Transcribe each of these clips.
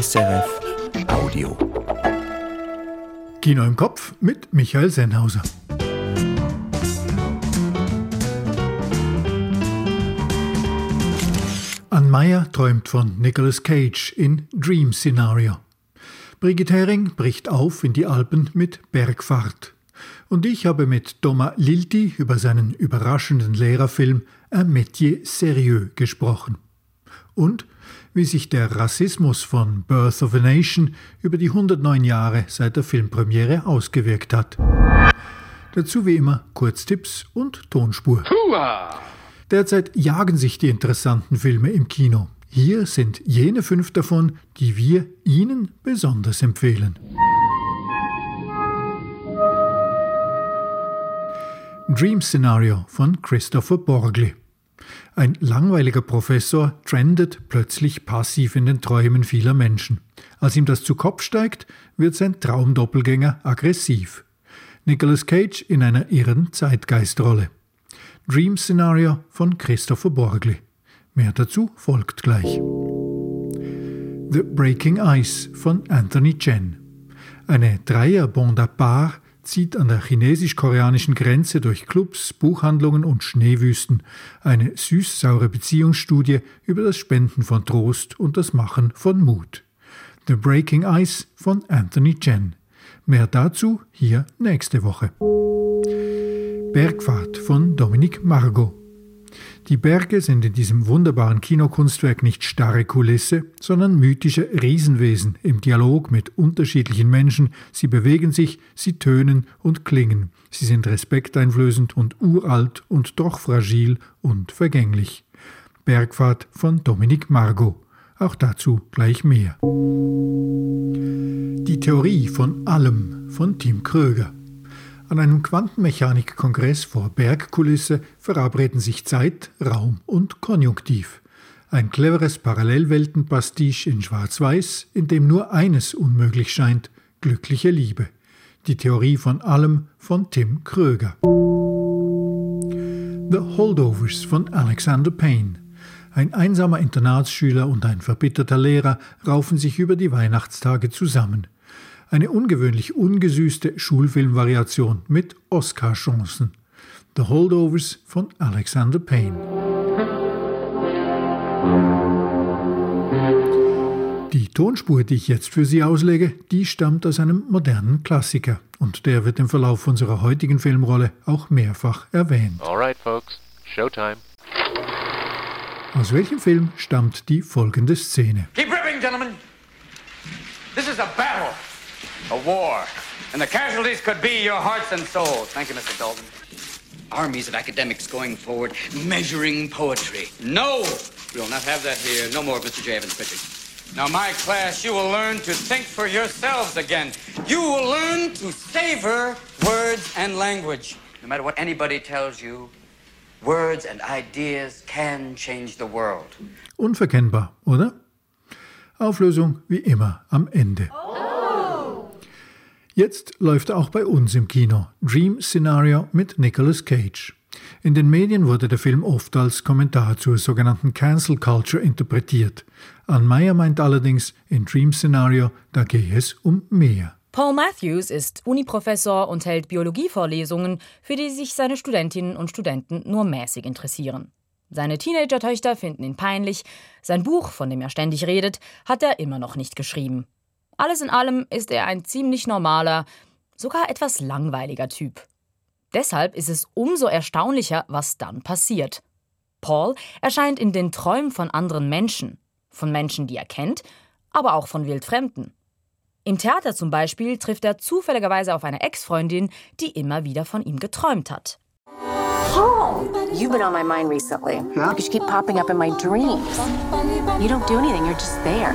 SRF Audio. Kino im Kopf mit Michael Sennhauser. Ann Meyer träumt von Nicolas Cage in Dream Scenario. Brigitte Hering bricht auf in die Alpen mit Bergfahrt. Und ich habe mit Thomas Lilti über seinen überraschenden Lehrerfilm Un métier sérieux gesprochen. Und wie sich der Rassismus von Birth of a Nation über die 109 Jahre seit der Filmpremiere ausgewirkt hat. Dazu wie immer Kurztipps und Tonspur. Derzeit jagen sich die interessanten Filme im Kino. Hier sind jene fünf davon, die wir Ihnen besonders empfehlen. Dream Scenario von Christopher Borgli. Ein langweiliger Professor trendet plötzlich passiv in den Träumen vieler Menschen. Als ihm das zu Kopf steigt, wird sein Traumdoppelgänger aggressiv. Nicolas Cage in einer irren Zeitgeistrolle. Dream Scenario von Christopher Borgli. Mehr dazu folgt gleich. The Breaking Ice von Anthony Chen. Eine Dreier-Bande à part zieht an der chinesisch-koreanischen Grenze durch Clubs, Buchhandlungen und Schneewüsten eine süß-saure Beziehungsstudie über das Spenden von Trost und das Machen von Mut. The Breaking Ice von Anthony Chen. Mehr dazu hier nächste Woche. Bergfahrt von Dominique Margot. Die Berge sind in diesem wunderbaren Kinokunstwerk nicht starre Kulisse, sondern mythische Riesenwesen im Dialog mit unterschiedlichen Menschen. Sie bewegen sich, sie tönen und klingen. Sie sind respekteinflößend und uralt und doch fragil und vergänglich. Bergfahrt von Dominique Margot. Auch dazu gleich mehr. Die Theorie von allem von Tim Kröger. An einem Quantenmechanik-Kongress vor Bergkulisse verabreden sich Zeit, Raum und Konjunktiv. Ein cleveres Parallelweltenpastiche in Schwarz-Weiß, in dem nur eines unmöglich scheint: glückliche Liebe. Die Theorie von allem von Tim Kröger. The Holdovers von Alexander Payne. Ein einsamer Internatsschüler und ein verbitterter Lehrer raufen sich über die Weihnachtstage zusammen. Eine ungewöhnlich ungesüßte Schulfilmvariation mit Oscar-Chancen. The Holdovers von Alexander Payne. Die Tonspur, die ich jetzt für Sie auslege, die stammt aus einem modernen Klassiker und der wird im Verlauf unserer heutigen Filmrolle auch mehrfach erwähnt. Alright, folks, Showtime. Aus welchem Film stammt die folgende Szene? Keep ripping, gentlemen. This is a battle. A war. And the casualties could be your hearts and souls. Thank you, Mr. Dalton. Armies of academics going forward, measuring poetry. No! We will not have that here. No more of Mr. J. Evans Pritchard. Now, my class, you will learn to think for yourselves again. You will learn to savor words and language. No matter what anybody tells you, words and ideas can change the world. Unverkennbar, oder? Auflösung wie immer am Ende. Oh. Jetzt läuft er auch bei uns im Kino. Dream Scenario mit Nicolas Cage. In den Medien wurde der Film oft als Kommentar zur sogenannten Cancel Culture interpretiert. Ann Meyer meint allerdings, in Dream Scenario, da gehe es um mehr. Paul Matthews ist Uniprofessor und hält Biologievorlesungen, für die sich seine Studentinnen und Studenten nur mäßig interessieren. Seine Teenager-Töchter finden ihn peinlich, sein Buch, von dem er ständig redet, hat er immer noch nicht geschrieben. Alles in allem ist er ein ziemlich normaler, sogar etwas langweiliger Typ. Deshalb ist es umso erstaunlicher, was dann passiert. Paul erscheint in den Träumen von anderen Menschen, von Menschen, die er kennt, aber auch von Wildfremden. Im Theater zum Beispiel trifft er zufälligerweise auf eine Ex-Freundin, die immer wieder von ihm geträumt hat. Paul, you've been on my mind recently. Yeah? Because you keep popping up in my dreams. You don't do anything, you're just there.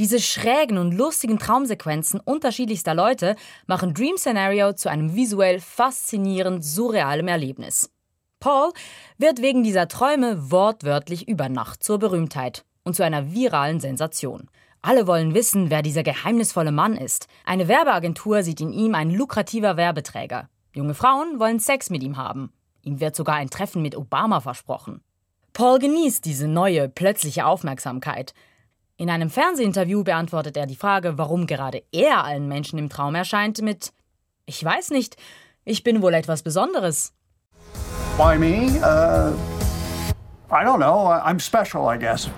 Diese schrägen und lustigen Traumsequenzen unterschiedlichster Leute machen Dream Scenario zu einem visuell faszinierend surrealem Erlebnis. Paul wird wegen dieser Träume wortwörtlich über Nacht zur Berühmtheit und zu einer viralen Sensation. Alle wollen wissen, wer dieser geheimnisvolle Mann ist. Eine Werbeagentur sieht in ihm ein lukrativer Werbeträger. Junge Frauen wollen Sex mit ihm haben. Ihm wird sogar ein Treffen mit Obama versprochen. Paul genießt diese neue, plötzliche Aufmerksamkeit. In einem Fernsehinterview beantwortet er die Frage, warum gerade er allen Menschen im Traum erscheint, mit Ich weiß nicht, ich bin wohl etwas Besonderes. Why me? Uh, I don't know. I'm special, I guess.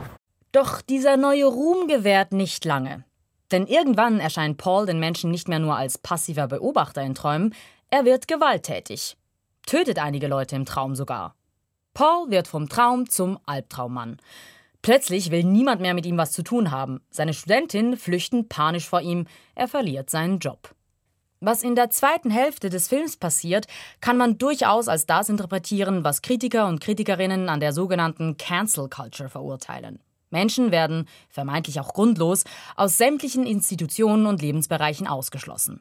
Doch dieser neue Ruhm gewährt nicht lange. Denn irgendwann erscheint Paul den Menschen nicht mehr nur als passiver Beobachter in Träumen, er wird gewalttätig. Tötet einige Leute im Traum sogar. Paul wird vom Traum zum Albtraummann. Plötzlich will niemand mehr mit ihm was zu tun haben. Seine Studentinnen flüchten panisch vor ihm. Er verliert seinen Job. Was in der zweiten Hälfte des Films passiert, kann man durchaus als das interpretieren, was Kritiker und Kritikerinnen an der sogenannten Cancel Culture verurteilen. Menschen werden, vermeintlich auch grundlos, aus sämtlichen Institutionen und Lebensbereichen ausgeschlossen.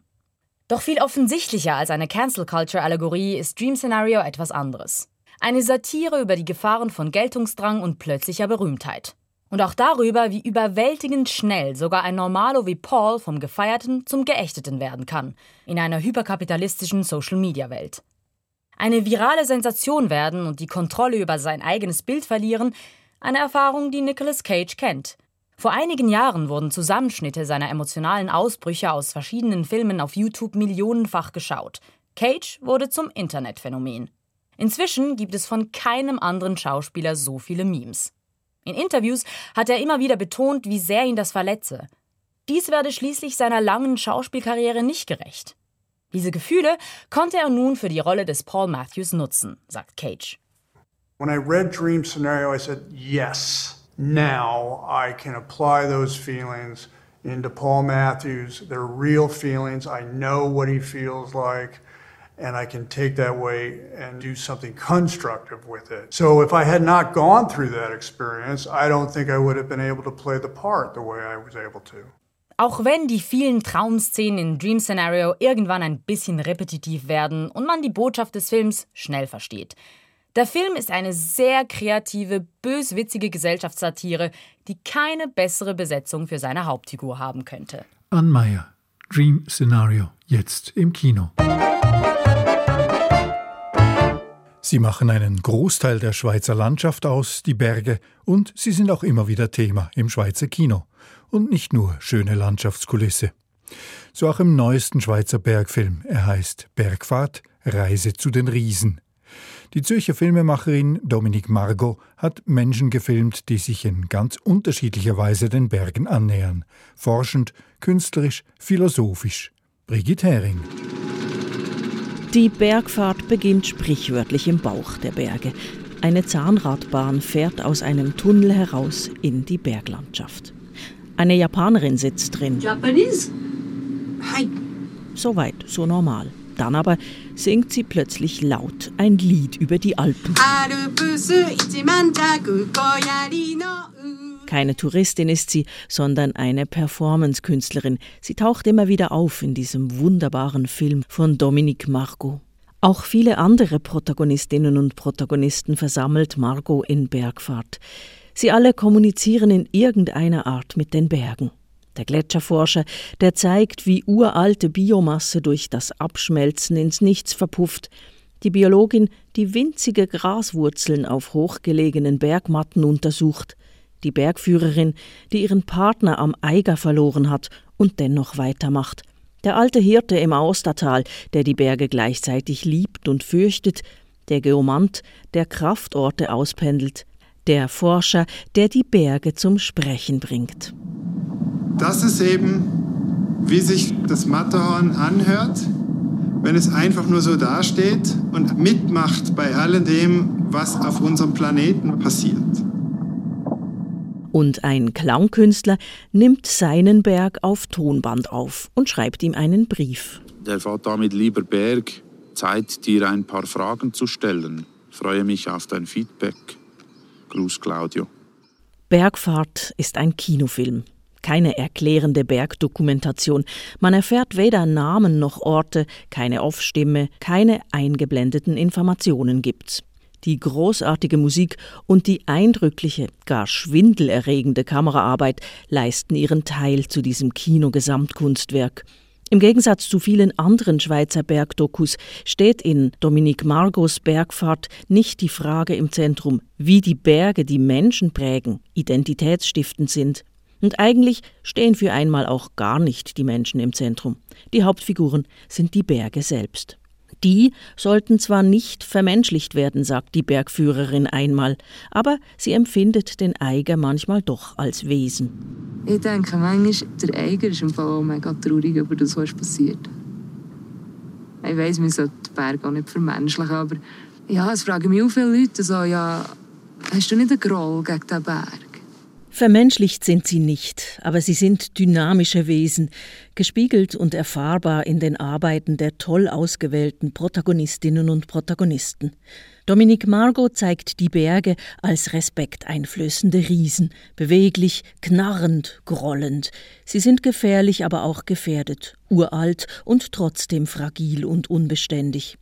Doch viel offensichtlicher als eine Cancel Culture Allegorie ist Dream Scenario etwas anderes. Eine Satire über die Gefahren von Geltungsdrang und plötzlicher Berühmtheit. Und auch darüber, wie überwältigend schnell sogar ein Normalo wie Paul vom Gefeierten zum Geächteten werden kann, in einer hyperkapitalistischen Social-Media-Welt. Eine virale Sensation werden und die Kontrolle über sein eigenes Bild verlieren, eine Erfahrung, die Nicolas Cage kennt. Vor einigen Jahren wurden Zusammenschnitte seiner emotionalen Ausbrüche aus verschiedenen Filmen auf YouTube millionenfach geschaut. Cage wurde zum Internetphänomen. Inzwischen gibt es von keinem anderen Schauspieler so viele Memes. In Interviews hat er immer wieder betont, wie sehr ihn das verletze. Dies werde schließlich seiner langen Schauspielkarriere nicht gerecht. Diese Gefühle konnte er nun für die Rolle des Paul Matthews nutzen, sagt Cage. When I read Dream Scenario, I said, yes, now I can apply those feelings into Paul Matthews. They're real feelings. I know what he feels like and I can take that way and do something constructive with it. So if I had not gone through that experience, I don't think I would have been able to play the part the way I was able to. Auch wenn die vielen Traumszenen in Dream Scenario irgendwann ein bisschen repetitiv werden und man die Botschaft des Films schnell versteht. Der Film ist eine sehr kreative, böswitzige Gesellschaftssatire, die keine bessere Besetzung für seine Hauptfigur haben könnte. Ann Meyer, Dream Scenario, jetzt im Kino. Sie machen einen Großteil der Schweizer Landschaft aus, die Berge, und sie sind auch immer wieder Thema im Schweizer Kino. Und nicht nur schöne Landschaftskulisse. So auch im neuesten Schweizer Bergfilm. Er heißt Bergfahrt, Reise zu den Riesen. Die Zürcher Filmemacherin Dominique Margot hat Menschen gefilmt, die sich in ganz unterschiedlicher Weise den Bergen annähern. Forschend, künstlerisch, philosophisch. Brigitte Hering. Die Bergfahrt beginnt sprichwörtlich im Bauch der Berge. Eine Zahnradbahn fährt aus einem Tunnel heraus in die Berglandschaft. Eine Japanerin sitzt drin. Japanese? Hi. Soweit, so normal. Dann aber singt sie plötzlich laut ein Lied über die Alpen. Keine Touristin ist sie, sondern eine Performance-Künstlerin. Sie taucht immer wieder auf in diesem wunderbaren Film von Dominique Margot. Auch viele andere Protagonistinnen und Protagonisten versammelt Margot in Bergfahrt. Sie alle kommunizieren in irgendeiner Art mit den Bergen. Der Gletscherforscher, der zeigt, wie uralte Biomasse durch das Abschmelzen ins Nichts verpufft. Die Biologin, die winzige Graswurzeln auf hochgelegenen Bergmatten untersucht die Bergführerin, die ihren Partner am Eiger verloren hat und dennoch weitermacht. Der alte Hirte im Austertal, der die Berge gleichzeitig liebt und fürchtet, der Geomant, der Kraftorte auspendelt, der Forscher, der die Berge zum Sprechen bringt. Das ist eben, wie sich das Matterhorn anhört, wenn es einfach nur so dasteht und mitmacht bei all dem, was auf unserem Planeten passiert. Und ein Klangkünstler nimmt seinen Berg auf Tonband auf und schreibt ihm einen Brief. Der fährt damit lieber Berg. Zeit, dir ein paar Fragen zu stellen. Freue mich auf dein Feedback. Gruß Claudio. Bergfahrt ist ein Kinofilm. Keine erklärende Bergdokumentation. Man erfährt weder Namen noch Orte, keine Off-Stimme, keine eingeblendeten Informationen gibt's. Die großartige Musik und die eindrückliche, gar schwindelerregende Kameraarbeit leisten ihren Teil zu diesem Kinogesamtkunstwerk. Im Gegensatz zu vielen anderen Schweizer Bergdokus steht in Dominique Margos Bergfahrt nicht die Frage im Zentrum, wie die Berge die Menschen prägen, identitätsstiftend sind. Und eigentlich stehen für einmal auch gar nicht die Menschen im Zentrum. Die Hauptfiguren sind die Berge selbst. Die sollten zwar nicht vermenschlicht werden, sagt die Bergführerin einmal, aber sie empfindet den Eiger manchmal doch als Wesen. Ich denke manchmal, der Eiger ist im Fall auch mega traurig über das, was passiert. Ich weiss, man sollte den Berg auch nicht vermenschlichen, aber ja, es fragen mich auch viele Leute so, ja, hast du nicht einen Groll gegen den Berg? Vermenschlicht sind sie nicht, aber sie sind dynamische Wesen, gespiegelt und erfahrbar in den Arbeiten der toll ausgewählten Protagonistinnen und Protagonisten. Dominique Margot zeigt die Berge als respekteinflößende Riesen, beweglich, knarrend, grollend. Sie sind gefährlich, aber auch gefährdet, uralt und trotzdem fragil und unbeständig.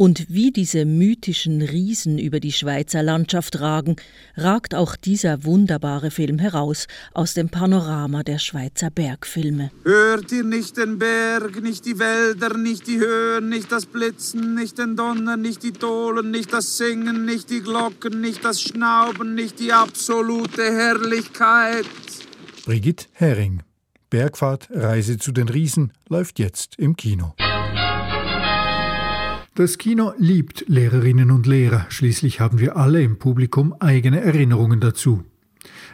Und wie diese mythischen Riesen über die Schweizer Landschaft ragen, ragt auch dieser wunderbare Film heraus aus dem Panorama der Schweizer Bergfilme. Hört ihr nicht den Berg, nicht die Wälder, nicht die Höhen, nicht das Blitzen, nicht den Donner, nicht die Dohlen, nicht das Singen, nicht die Glocken, nicht das Schnauben, nicht die absolute Herrlichkeit? Brigitte Hering. Bergfahrt, Reise zu den Riesen läuft jetzt im Kino. Das Kino liebt Lehrerinnen und Lehrer, schließlich haben wir alle im Publikum eigene Erinnerungen dazu.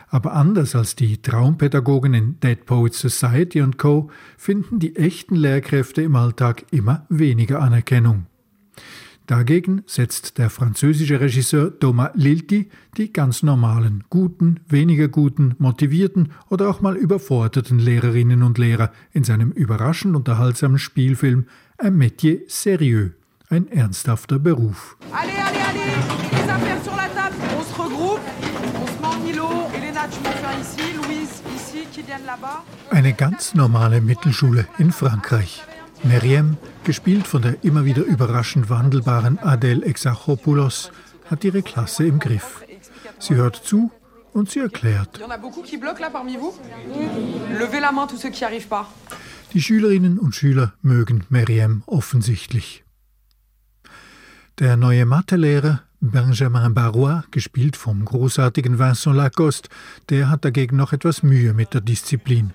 Aber anders als die Traumpädagogen in Dead Poets Society und Co. finden die echten Lehrkräfte im Alltag immer weniger Anerkennung. Dagegen setzt der französische Regisseur Thomas Lilti die ganz normalen, guten, weniger guten, motivierten oder auch mal überforderten Lehrerinnen und Lehrer in seinem überraschend unterhaltsamen Spielfilm Un métier sérieux ein ernsthafter Beruf. Allez, allez, allez, les affaires sur la table, on se regroupe, on se met en îlot. Elena, tu m'en ici, Louise ici, Kylian là-bas. Eine ganz normale Mittelschule in Frankreich. Meriem, gespielt von der immer wieder überraschend wandelbaren Adèle Exarchopoulos, hat ihre Klasse im Griff. Sie hört zu und sie erklärt. Die Schülerinnen und Schüler mögen Meriem offensichtlich. Der neue Mathelehrer Benjamin Barrois, gespielt vom großartigen Vincent Lacoste, der hat dagegen noch etwas Mühe mit der Disziplin.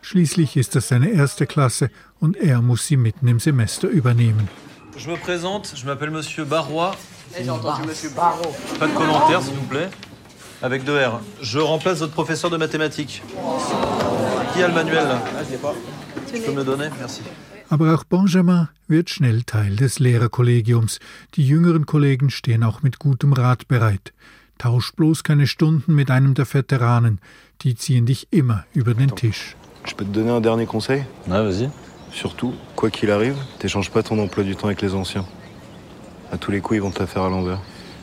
Schließlich ist das seine erste Klasse und er muss sie mitten im Semester übernehmen. Je me présente, je m'appelle Monsieur Barrois. J'ai entendu Monsieur Barreau. Pas de commentaires, s'il vous plaît. Avec deux R. Je remplace votre professeur de mathématiques. Qui a le manuel là Je peux me le donner Merci. Aber auch Benjamin wird schnell Teil des Lehrerkollegiums. Die jüngeren Kollegen stehen auch mit gutem Rat bereit. Tausch bloß keine Stunden mit einem der Veteranen. Die ziehen dich immer über den Tisch. Je peux te donner un dernier conseil Ouais, vas-y. Surtout, quoi qu'il arrive, t'échanges pas ton emploi du temps avec les anciens. À tous les coups, ils vont te la faire à l'envers.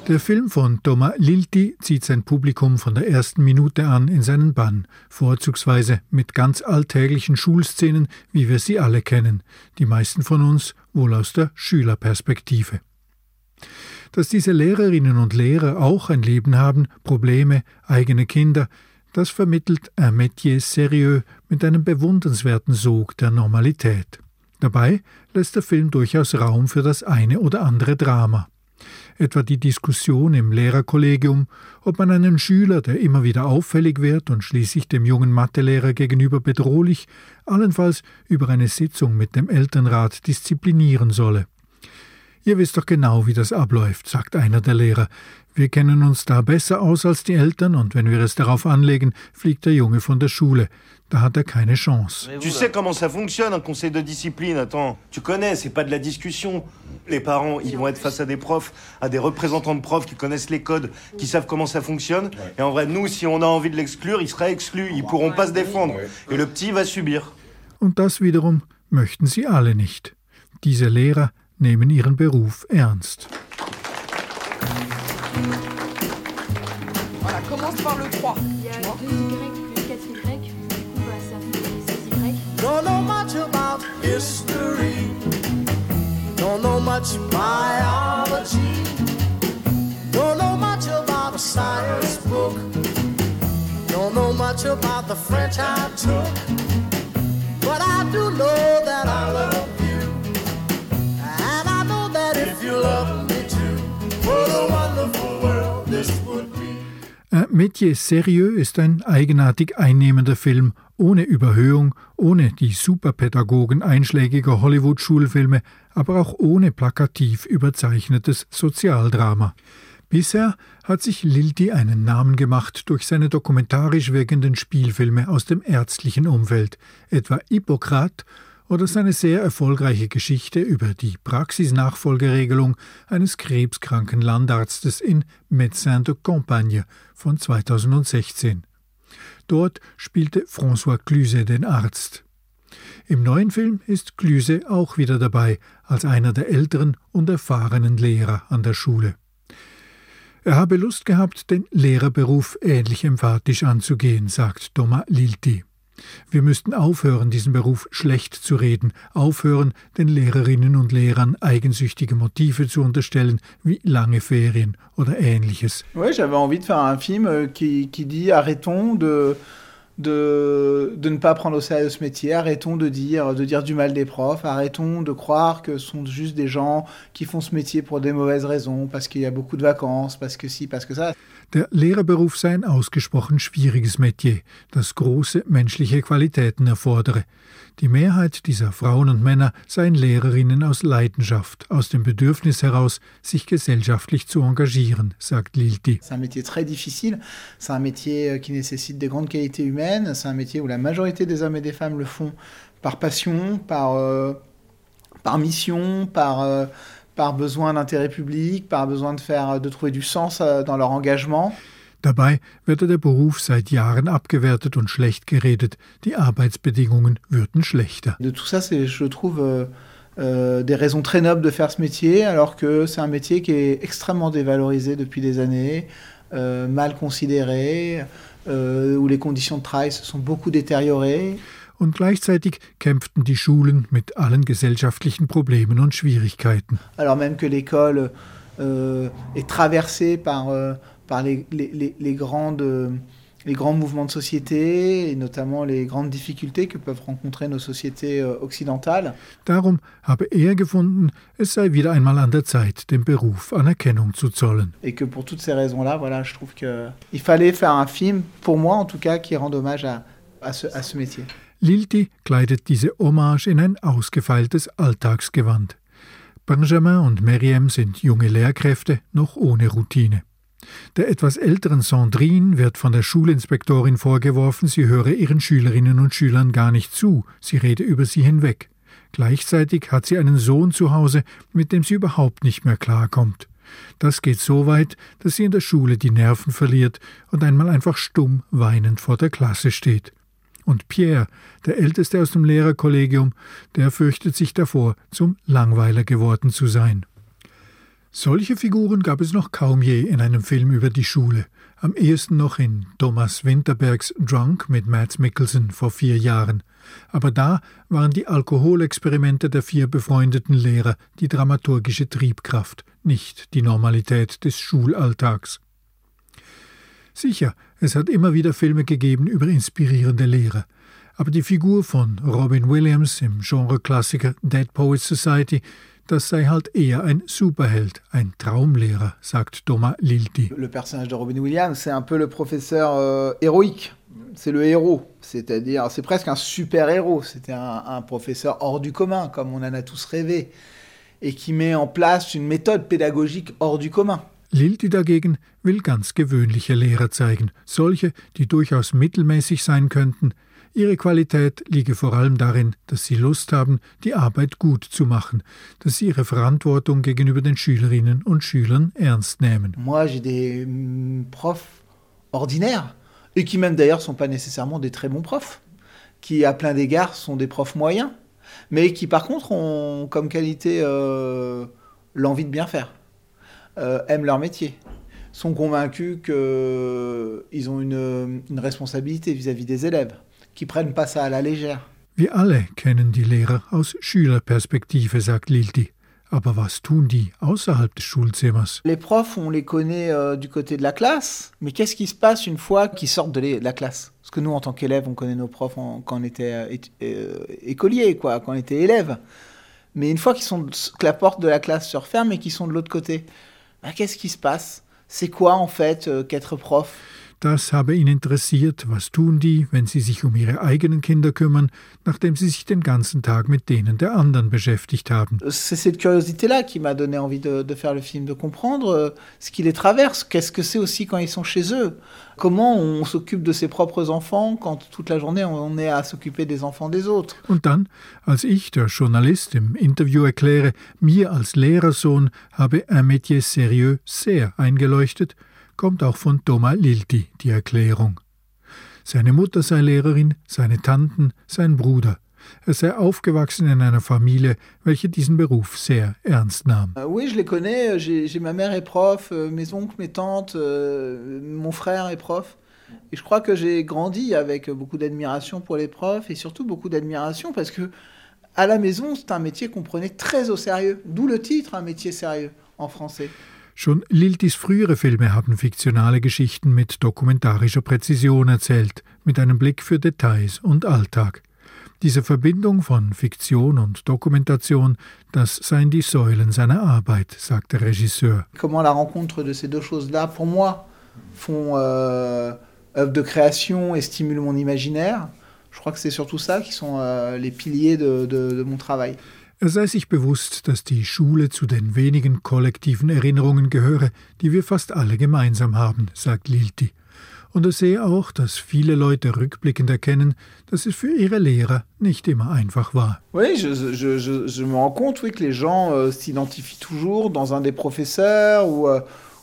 Der Film von Thomas Lilti zieht sein Publikum von der ersten Minute an in seinen Bann, vorzugsweise mit ganz alltäglichen Schulszenen, wie wir sie alle kennen, die meisten von uns wohl aus der Schülerperspektive. Dass diese Lehrerinnen und Lehrer auch ein Leben haben, Probleme, eigene Kinder, das vermittelt un métier sérieux mit einem bewundernswerten Sog der Normalität. Dabei lässt der Film durchaus Raum für das eine oder andere Drama etwa die Diskussion im Lehrerkollegium, ob man einen Schüler, der immer wieder auffällig wird und schließlich dem jungen Mathelehrer gegenüber bedrohlich, allenfalls über eine Sitzung mit dem Elternrat disziplinieren solle. Ihr wisst doch genau, wie das abläuft, sagt einer der Lehrer. Wir kennen uns da besser aus als die Eltern und wenn wir es darauf anlegen, fliegt der Junge von der Schule. Da hat er keine Chance. Tu sais comment ça fonctionne un conseil de discipline, attends. Tu connais, c'est pas de la discussion. Les parents, ils vont être face à des profs, à des représentants de profs qui connaissent les codes, qui savent comment ça fonctionne. Et en vrai, nous, si on a envie de l'exclure, il sera exclu. Ils pourront pas se défendre. Et le petit va subir. Und das wiederum möchten sie alle nicht. Diese Lehrer nehmen ihren Beruf ernst. Voilà, commence par le 3. Il y a 2 Y plus 4 Y, du coup bah, ça fait 16 Y. Don't know much about history. Don't know much biology. Don't know much about a science book. Don't know much about the French I took. But I do know that I love Métier Sérieux ist ein eigenartig einnehmender Film, ohne Überhöhung, ohne die Superpädagogen einschlägiger Hollywood-Schulfilme, aber auch ohne plakativ überzeichnetes Sozialdrama. Bisher hat sich Lilti einen Namen gemacht durch seine dokumentarisch wirkenden Spielfilme aus dem ärztlichen Umfeld, etwa Hippokrat oder seine sehr erfolgreiche Geschichte über die Praxisnachfolgeregelung eines krebskranken Landarztes in Médecin de Campagne von 2016. Dort spielte François Cluse den Arzt. Im neuen Film ist Cluse auch wieder dabei, als einer der älteren und erfahrenen Lehrer an der Schule. Er habe Lust gehabt, den Lehrerberuf ähnlich emphatisch anzugehen, sagt Thomas Lilti. Wir müssten aufhören, diesen Beruf schlecht zu reden, aufhören, den Lehrerinnen und Lehrern eigensüchtige Motive zu unterstellen, wie lange Ferien oder ähnliches. Oui, j'avais envie de faire un film euh, qui, qui dit arrêtons de de, de ne pas prendre au sérieux ce métier. Arrêtons de dire, de dire du mal des profs. Arrêtons de croire que ce sont juste des gens qui font ce métier pour des mauvaises raisons, parce qu'il y a beaucoup de vacances, parce que si, parce que ça. Der Lehrerberuf sei ein ausgesprochen schwieriges Metier, das große menschliche Qualitäten erfordere. Die Mehrheit dieser Frauen und Männer seien Lehrerinnen aus Leidenschaft, aus dem Bedürfnis heraus, sich gesellschaftlich zu engagieren, sagt Lilti. C'est un métier très difficile, c'est un métier qui nécessite des grandes qualités humaines, c'est un métier où la majorité des hommes et des femmes le font par passion, par, euh, par mission, par... Euh, par besoin d'intérêt public, par besoin de, faire, de trouver du sens euh, dans leur engagement. Dabei werde der Beruf seit Jahren abgewertet und schlecht geredet. Die Arbeitsbedingungen würden schlechter. De tout ça, c'est, je trouve, euh, euh, des raisons très nobles de faire ce métier, alors que c'est un métier qui est extrêmement dévalorisé depuis des années, euh, mal considéré, euh, où les conditions de travail se sont beaucoup détériorées. Und gleichzeitig kämpften die Schulen mit allen gesellschaftlichen Problemen und Schwierigkeiten. Alors même que l'école euh, est traversée par, euh, par les, les, les, grandes, les grands mouvements de société et notamment les grandes difficultés que peuvent rencontrer nos sociétés euh, occidentales. Darum habe er gefunden, es sei wieder einmal an der Zeit, dem Beruf Anerkennung zu zollen. Et que pour toutes ces raisons-là, voilà, je trouve qu'il fallait faire un film, pour moi en tout cas, qui rende hommage à, à, ce, à ce métier. Lilti kleidet diese Hommage in ein ausgefeiltes Alltagsgewand. Benjamin und Meriem sind junge Lehrkräfte, noch ohne Routine. Der etwas älteren Sandrine wird von der Schulinspektorin vorgeworfen, sie höre ihren Schülerinnen und Schülern gar nicht zu, sie rede über sie hinweg. Gleichzeitig hat sie einen Sohn zu Hause, mit dem sie überhaupt nicht mehr klarkommt. Das geht so weit, dass sie in der Schule die Nerven verliert und einmal einfach stumm weinend vor der Klasse steht. Und Pierre, der älteste aus dem Lehrerkollegium, der fürchtet sich davor, zum Langweiler geworden zu sein. Solche Figuren gab es noch kaum je in einem Film über die Schule, am ehesten noch in Thomas Winterbergs Drunk mit Mads Mikkelsen vor vier Jahren. Aber da waren die Alkoholexperimente der vier befreundeten Lehrer die dramaturgische Triebkraft, nicht die Normalität des Schulalltags. Sicher, es hat immer wieder Filme gegeben über inspirierende Lehrer, aber die Figur von Robin Williams im Genreklassiker Dead Poets Society, das sei halt eher ein Superheld, ein Traumlehrer, sagt Thomas Lilti. Le personnage de Robin Williams, c'est un peu le professeur euh, héroïque. C'est le héros, c'est-à-dire c'est presque un super-héros. C'était un, un professeur hors du commun, comme on en a tous rêvé, et qui met en place une méthode pédagogique hors du commun. Lilti dagegen will ganz gewöhnliche Lehrer zeigen, solche, die durchaus mittelmäßig sein könnten. Ihre Qualität liege vor allem darin, dass sie Lust haben, die Arbeit gut zu machen, dass sie ihre Verantwortung gegenüber den Schülerinnen und Schülern ernst nehmen. Moi, j'ai des mm, profs ordinaires, et qui même d'ailleurs sont pas nécessairement des très bons profs, qui à plein d'égards sont des profs moyens, mais qui par contre ont comme qualité euh, l'envie de bien faire. Euh, aiment leur métier, sont convaincus qu'ils ont une, une responsabilité vis-à-vis -vis des élèves, qui prennent pas ça à la légère. Wir alle kennen die Lehrer aus Schülerperspektive, sagt Lilti. Aber was tun die außerhalb des Schulzimmers? Les profs, on les connaît euh, du côté de la classe, mais qu'est-ce qui se passe une fois qu'ils sortent de, la classe? Parce que nous, en tant qu'élèves, on connaît nos profs en, quand on était euh, euh, écolier, quoi, quand on était élève. Mais une fois qu'ils sont que la porte de la classe se referme et qu'ils sont de l'autre côté, bah, qu'est-ce qui se passe? C'est quoi en fait euh, qu'être prof? Das habe ihn interessiert, was tun die, wenn sie sich um ihre eigenen Kinder kümmern, nachdem sie sich den ganzen Tag mit denen der anderen beschäftigt haben. C'est cette curiosité-là qui m'a donné envie de, de, faire le film, de comprendre euh, ce qui les traverse, qu'est-ce que c'est aussi quand ils sont chez eux, comment on s'occupe de ses propres enfants quand toute la journée on est à s'occuper des enfants des autres. Und dann, als ich, der Journalist, im Interview erkläre, mir als Lehrersohn habe un métier sérieux sehr eingeleuchtet, kommt auch von Thomas Lilti die Erklärung. Seine Mutter sei Lehrerin, seine Tanten, sein Bruder. Er sei aufgewachsen in einer Familie, welche diesen Beruf sehr ernst nahm. Euh, oui, je les connais. J'ai ma mère est prof, euh, mes oncles, mes tantes, euh, mon frère est prof. Et je crois que j'ai grandi avec beaucoup d'admiration pour les profs et surtout beaucoup d'admiration parce que à la maison, c'est un métier qu'on prenait très au sérieux. D'où le titre, un métier sérieux en français. Schon Liltis frühere Filme haben fiktionale Geschichten mit dokumentarischer Präzision erzählt, mit einem Blick für Details und Alltag. Diese Verbindung von Fiktion und Dokumentation, das seien die Säulen seiner Arbeit, sagt der Regisseur. Comment la rencontre de ces deux choses-là, pour moi, font euh, œuvre de création et stimulent mon imaginaire. Je crois que c'est surtout ça qui sont euh, les piliers de, de, de mon travail. Er sei sich bewusst, dass die Schule zu den wenigen kollektiven Erinnerungen gehöre, die wir fast alle gemeinsam haben, sagt Lilti. Und er sehe auch, dass viele Leute rückblickend erkennen, dass es für ihre Lehrer nicht immer einfach war. Oui, je, je, je, je me rends compte oui, que les gens euh, s'identifient toujours dans un des professeurs ou, euh,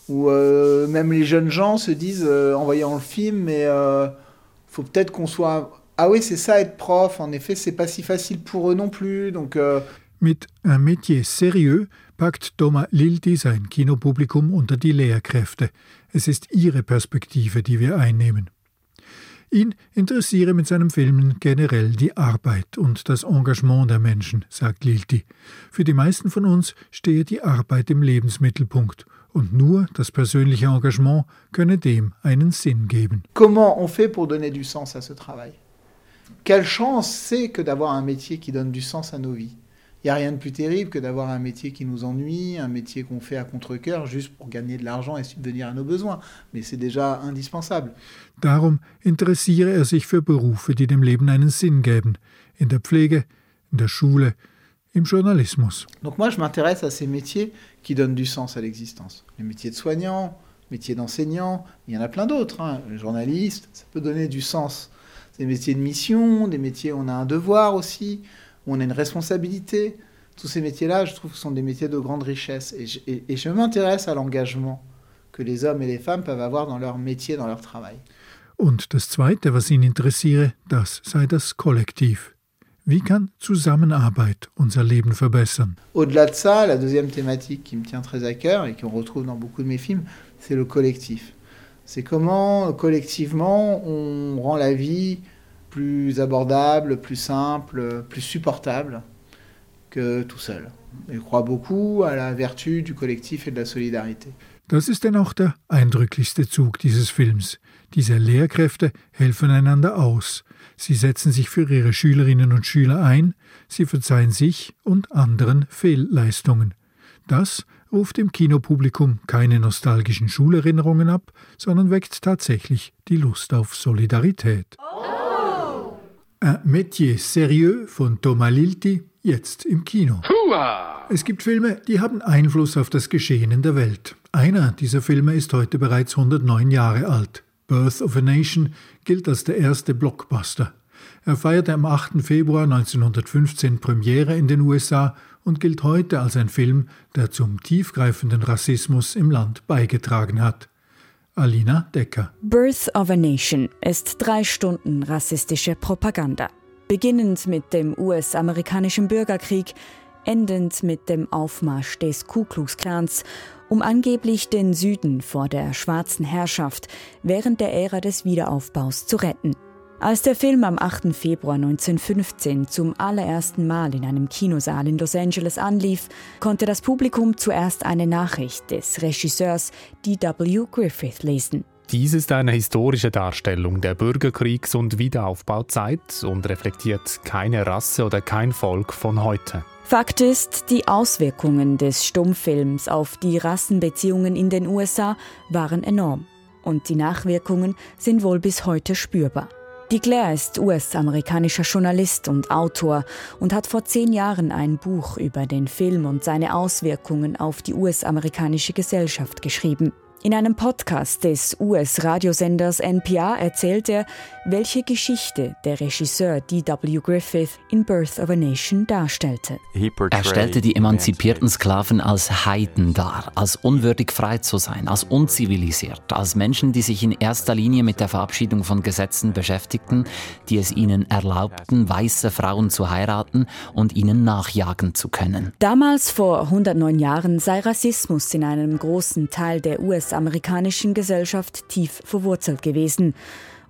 ou euh, même les jeunes gens se disent euh, en voyant le film, mais euh, faut peut-être qu'on soit. Ah oui, c'est ça être prof. En effet, c'est pas si facile pour eux non plus. Donc euh, Mit Un Métier sérieux packt Thomas Lilti sein Kinopublikum unter die Lehrkräfte. Es ist ihre Perspektive, die wir einnehmen. Ihn interessiere mit seinem Film generell die Arbeit und das Engagement der Menschen, sagt Lilti. Für die meisten von uns stehe die Arbeit im Lebensmittelpunkt und nur das persönliche Engagement könne dem einen Sinn geben. Comment on fait pour donner du sens à ce travail Quelle chance c'est que d'avoir un métier qui donne du sens à nos vies n'y a rien de plus terrible que d'avoir un métier qui nous ennuie, un métier qu'on fait à contre-coeur juste pour gagner de l'argent et subvenir à nos besoins. Mais c'est déjà indispensable. Darum interessiere er sich für Berufe, die dem Leben einen Sinn geben. In der Pflege, in der Schule, im Journalismus. Donc moi, je m'intéresse à ces métiers qui donnent du sens à l'existence. Les métiers de soignant, métiers d'enseignant, il y en a plein d'autres. Hein. Le journaliste, ça peut donner du sens. Des métiers de mission, des métiers où on a un devoir aussi où on a une responsabilité. Tous ces métiers-là, je trouve que sont des métiers de grande richesse. Et je, et, et je m'intéresse à l'engagement que les hommes et les femmes peuvent avoir dans leur métier, dans leur travail. Und das Zweite, was ihn interessiere, das sei das Kollektiv. Wie kann Zusammenarbeit unser Leben verbessern? Au-delà de ça, la deuxième thématique qui me tient très à cœur et qu'on retrouve dans beaucoup de mes films, c'est le collectif. C'est comment, collectivement, on rend la vie plus abordable, plus simple, plus supportable que tout seul. Ich crois beaucoup à la vertu du collectif et de la solidarité. Das ist denn auch der eindrücklichste Zug dieses Films. Diese Lehrkräfte helfen einander aus. Sie setzen sich für ihre Schülerinnen und Schüler ein, sie verzeihen sich und anderen Fehlleistungen. Das ruft im Kinopublikum keine nostalgischen Schulerinnerungen ab, sondern weckt tatsächlich die Lust auf Solidarität. Un Métier sérieux von Thomas Lilti, jetzt im Kino. Es gibt Filme, die haben Einfluss auf das Geschehen in der Welt. Einer dieser Filme ist heute bereits 109 Jahre alt. Birth of a Nation gilt als der erste Blockbuster. Er feierte am 8. Februar 1915 Premiere in den USA und gilt heute als ein Film, der zum tiefgreifenden Rassismus im Land beigetragen hat. Alina Decker. Birth of a Nation ist drei Stunden rassistische Propaganda. Beginnend mit dem US-amerikanischen Bürgerkrieg, endend mit dem Aufmarsch des Ku Klux Klans, um angeblich den Süden vor der schwarzen Herrschaft während der Ära des Wiederaufbaus zu retten. Als der Film am 8. Februar 1915 zum allerersten Mal in einem Kinosaal in Los Angeles anlief, konnte das Publikum zuerst eine Nachricht des Regisseurs D.W. Griffith lesen. Dies ist eine historische Darstellung der Bürgerkriegs- und Wiederaufbauzeit und reflektiert keine Rasse oder kein Volk von heute. Fakt ist, die Auswirkungen des Stummfilms auf die Rassenbeziehungen in den USA waren enorm. und die Nachwirkungen sind wohl bis heute spürbar. Die Claire ist US-amerikanischer Journalist und Autor und hat vor zehn Jahren ein Buch über den Film und seine Auswirkungen auf die US-amerikanische Gesellschaft geschrieben. In einem Podcast des US-Radiosenders NPR erzählt er, welche Geschichte der Regisseur D.W. Griffith in Birth of a Nation darstellte. Er stellte die emanzipierten Sklaven als Heiden dar, als unwürdig frei zu sein, als unzivilisiert, als Menschen, die sich in erster Linie mit der Verabschiedung von Gesetzen beschäftigten, die es ihnen erlaubten, weiße Frauen zu heiraten und ihnen nachjagen zu können. Damals vor 109 Jahren sei Rassismus in einem großen Teil der US-amerikanischen Gesellschaft tief verwurzelt gewesen.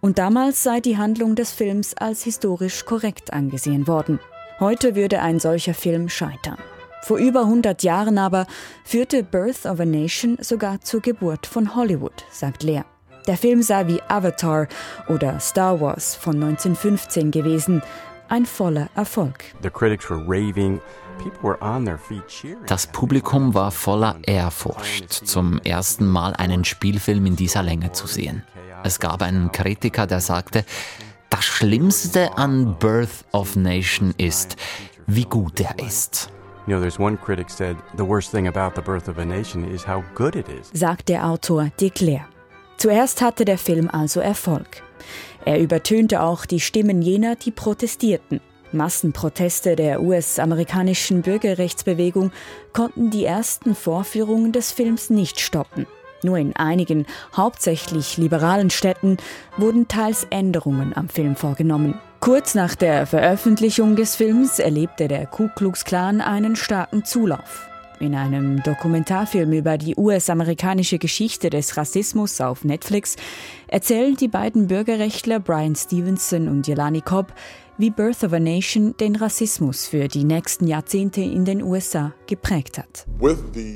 Und damals sei die Handlung des Films als historisch korrekt angesehen worden. Heute würde ein solcher Film scheitern. Vor über 100 Jahren aber führte Birth of a Nation sogar zur Geburt von Hollywood, sagt Lea. Der Film sei wie Avatar oder Star Wars von 1915 gewesen, ein voller Erfolg. The critics were raving. Das Publikum war voller Ehrfurcht, zum ersten Mal einen Spielfilm in dieser Länge zu sehen. Es gab einen Kritiker, der sagte, das Schlimmste an Birth of Nation ist, wie gut er ist. Sagt der Autor de Clare. Zuerst hatte der Film also Erfolg. Er übertönte auch die Stimmen jener, die protestierten. Massenproteste der US-amerikanischen Bürgerrechtsbewegung konnten die ersten Vorführungen des Films nicht stoppen. Nur in einigen, hauptsächlich liberalen Städten wurden teils Änderungen am Film vorgenommen. Kurz nach der Veröffentlichung des Films erlebte der Ku Klux Klan einen starken Zulauf. In einem Dokumentarfilm über die US-amerikanische Geschichte des Rassismus auf Netflix erzählen die beiden Bürgerrechtler Brian Stevenson und Jelani Cobb, wie Birth of a Nation den Rassismus für die nächsten Jahrzehnte in den USA geprägt hat.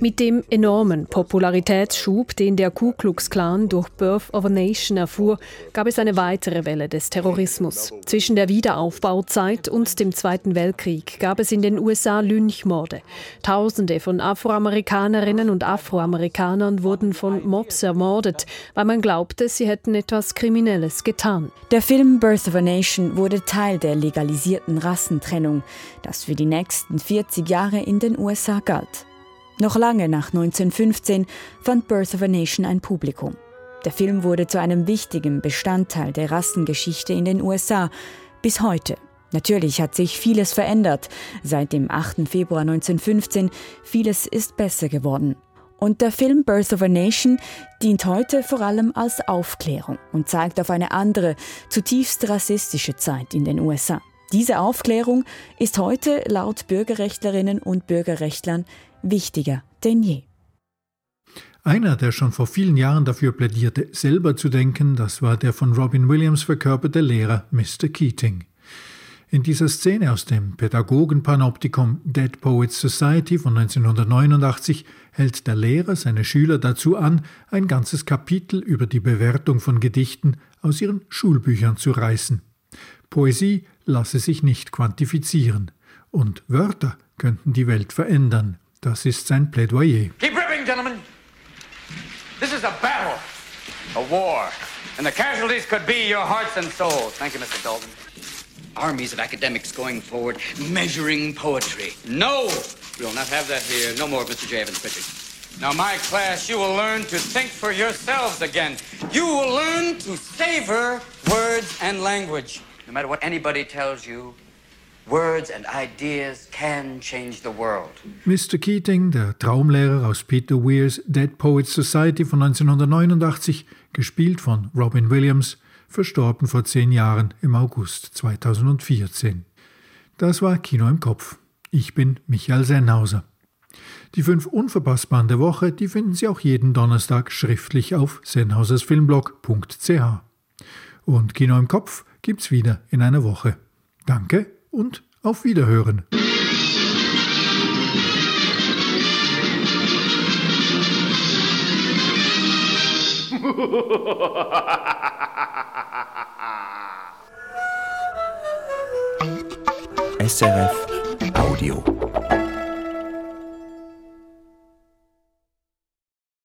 Mit dem enormen Popularitätsschub, den der Ku Klux Klan durch Birth of a Nation erfuhr, gab es eine weitere Welle des Terrorismus. Zwischen der Wiederaufbauzeit und dem Zweiten Weltkrieg gab es in den USA Lynchmorde. Tausende von Afroamerikanerinnen und Afroamerikanern wurden von Mobs ermordet, weil man glaubte, sie hätten etwas Kriminelles getan. Der Film Birth of a Nation wurde Teil der der legalisierten Rassentrennung, das für die nächsten 40 Jahre in den USA galt. Noch lange nach 1915 fand Birth of a Nation ein Publikum. Der Film wurde zu einem wichtigen Bestandteil der Rassengeschichte in den USA bis heute. Natürlich hat sich vieles verändert. Seit dem 8. Februar 1915 vieles ist besser geworden. Und der Film Birth of a Nation dient heute vor allem als Aufklärung und zeigt auf eine andere, zutiefst rassistische Zeit in den USA. Diese Aufklärung ist heute laut Bürgerrechtlerinnen und Bürgerrechtlern wichtiger denn je. Einer, der schon vor vielen Jahren dafür plädierte, selber zu denken, das war der von Robin Williams verkörperte Lehrer Mr. Keating. In dieser Szene aus dem Pädagogenpanoptikum Dead Poets Society von 1989 hält der Lehrer seine Schüler dazu an, ein ganzes Kapitel über die Bewertung von Gedichten aus ihren Schulbüchern zu reißen. Poesie lasse sich nicht quantifizieren und Wörter könnten die Welt verändern. Das ist sein Plädoyer. Keep ripping, gentlemen. This is a battle, a war, and the casualties could be your hearts and souls. Thank you, Mr. Dalton. armies of academics going forward, measuring poetry. No! We'll not have that here. No more, Mr. J. Evans Pritchard. Now, my class, you will learn to think for yourselves again. You will learn to savor words and language. No matter what anybody tells you, words and ideas can change the world. Mr. Keating, der Traumlehrer aus Peter Weirs Dead Poets Society von 1989, gespielt von Robin Williams, verstorben vor zehn Jahren im August 2014. Das war Kino im Kopf. Ich bin Michael Sennhauser. Die fünf Unverpassbaren der Woche, die finden Sie auch jeden Donnerstag schriftlich auf sennhausersfilmblog.ch. Und Kino im Kopf gibt's wieder in einer Woche. Danke und auf Wiederhören. SRF Audio.